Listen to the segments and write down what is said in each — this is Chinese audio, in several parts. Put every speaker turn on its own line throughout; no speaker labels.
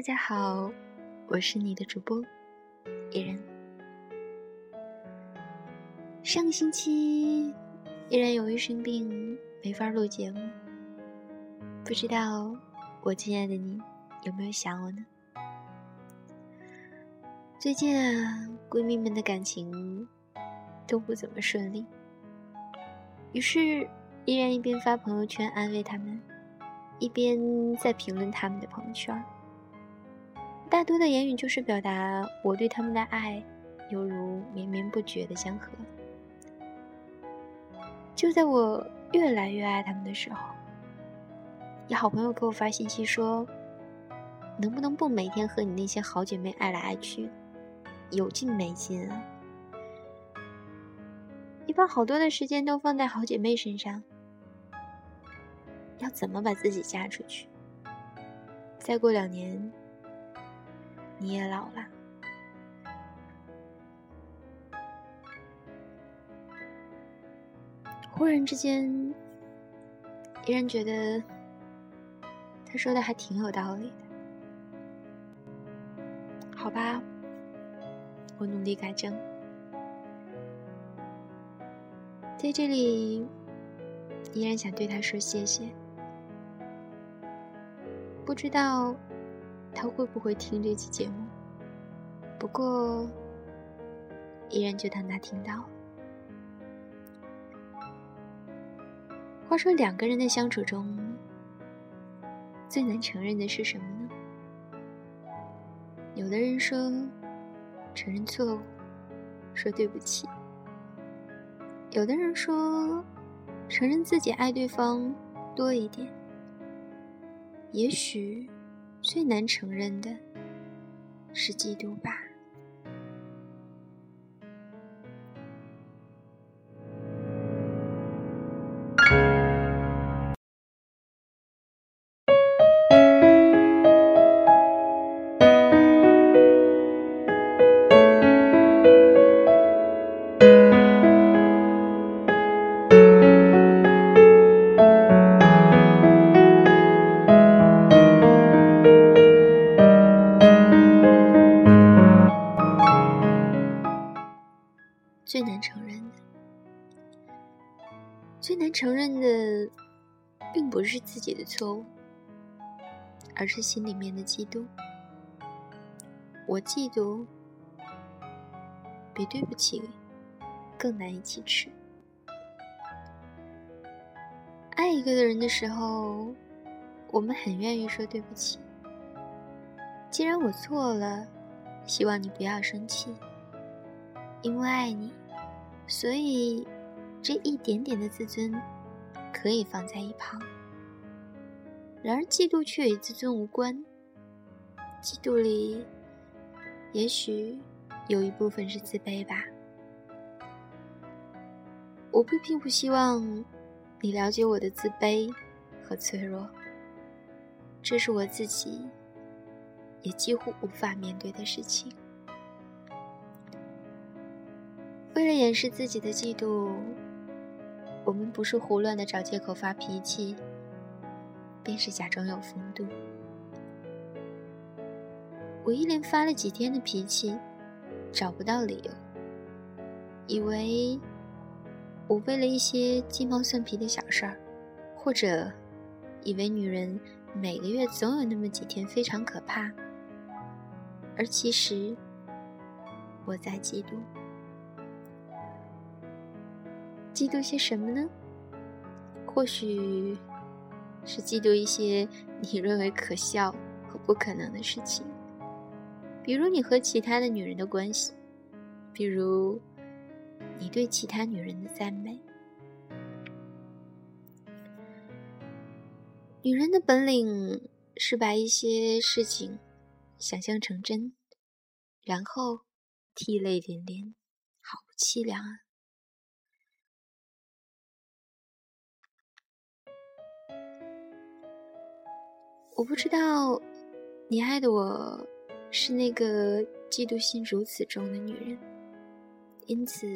大家好，我是你的主播依然。上个星期依然由于生病没法录节目，不知道我亲爱的你有没有想我呢？最近啊，闺蜜们的感情都不怎么顺利，于是依然一边发朋友圈安慰她们，一边在评论她们的朋友圈。大多的言语就是表达我对他们的爱，犹如绵绵不绝的江河。就在我越来越爱他们的时候，有好朋友给我发信息说：“能不能不每天和你那些好姐妹爱来爱去，有劲没劲啊？你把好多的时间都放在好姐妹身上，要怎么把自己嫁出去？再过两年。”你也老了，忽然之间，依然觉得他说的还挺有道理的。好吧，我努力改正。在这里，依然想对他说谢谢。不知道。他会不会听这期节目？不过，依然就当他听到了。话说，两个人的相处中，最难承认的是什么呢？有的人说，承认错误，说对不起；有的人说，承认自己爱对方多一点。也许。最难承认的是嫉妒吧。最难承认的，最难承认的，并不是自己的错误，而是心里面的嫉妒。我嫉妒，比对不起更难以启齿。爱一个人的时候，我们很愿意说对不起。既然我错了，希望你不要生气，因为爱你。所以，这一点点的自尊可以放在一旁。然而，嫉妒却与自尊无关。嫉妒里，也许有一部分是自卑吧。我不并不希望你了解我的自卑和脆弱，这是我自己也几乎无法面对的事情。为了掩饰自己的嫉妒，我们不是胡乱的找借口发脾气，便是假装有风度。我一连发了几天的脾气，找不到理由，以为我为了一些鸡毛蒜皮的小事儿，或者以为女人每个月总有那么几天非常可怕，而其实我在嫉妒。嫉妒些什么呢？或许是嫉妒一些你认为可笑和不可能的事情，比如你和其他的女人的关系，比如你对其他女人的赞美。女人的本领是把一些事情想象成真，然后涕泪连连，好凄凉啊！我不知道，你爱的我是那个嫉妒心如此重的女人，因此，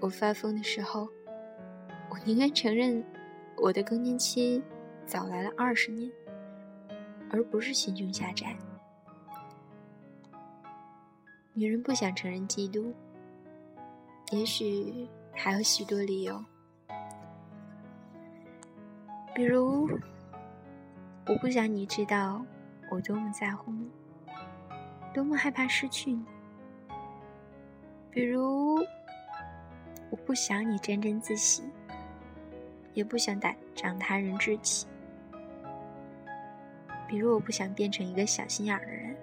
我发疯的时候，我宁愿承认我的更年期早来了二十年，而不是心胸狭窄。女人不想承认嫉妒，也许还有许多理由，比如我不想你知道我多么在乎你，多么害怕失去你；比如我不想你沾沾自喜，也不想打长他人志气；比如我不想变成一个小心眼儿的人。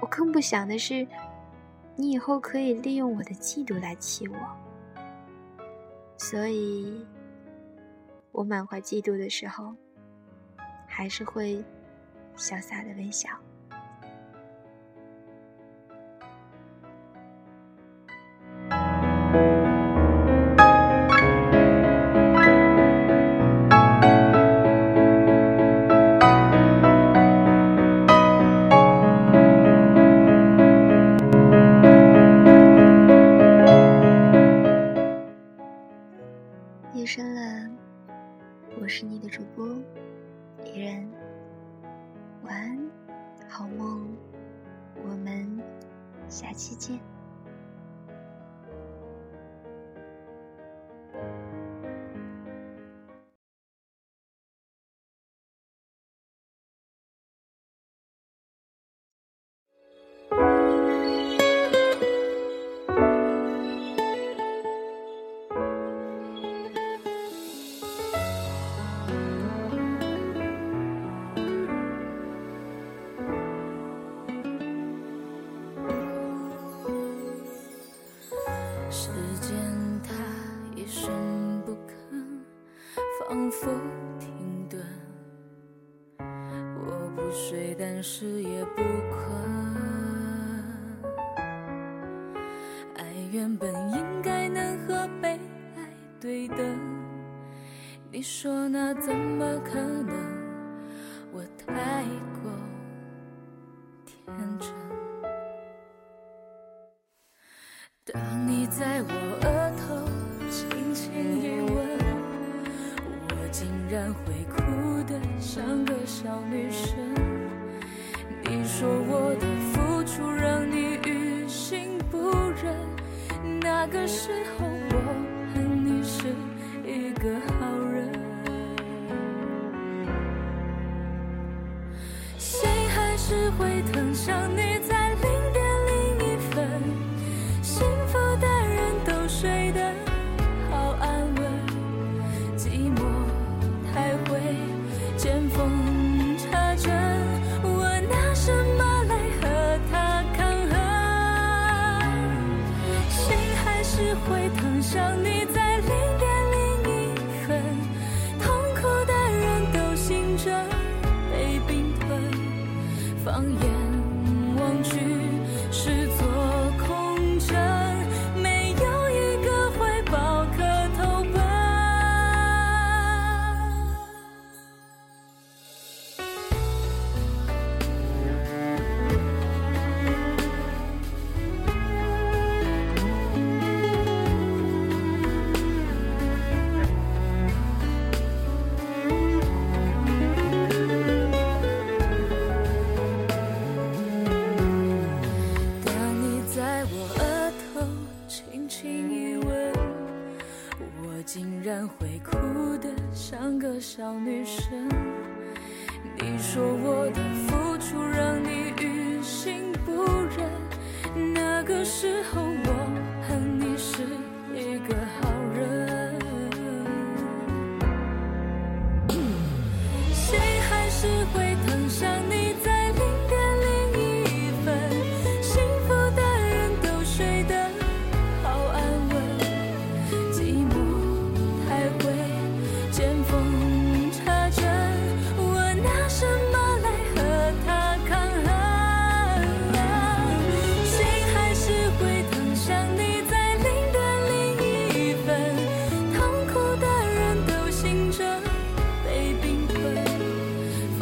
我更不想的是，你以后可以利用我的嫉妒来气我，所以，我满怀嫉妒的时候，还是会潇洒的微笑。下期见。
睡但是也不困。爱原本应该能和被爱对等，你说那怎么可能？我太过天真。当你在我额头轻轻一吻，我竟然会哭得像个小女生。说我的付出让你于心不忍，那个时候我恨你是一个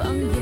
from you.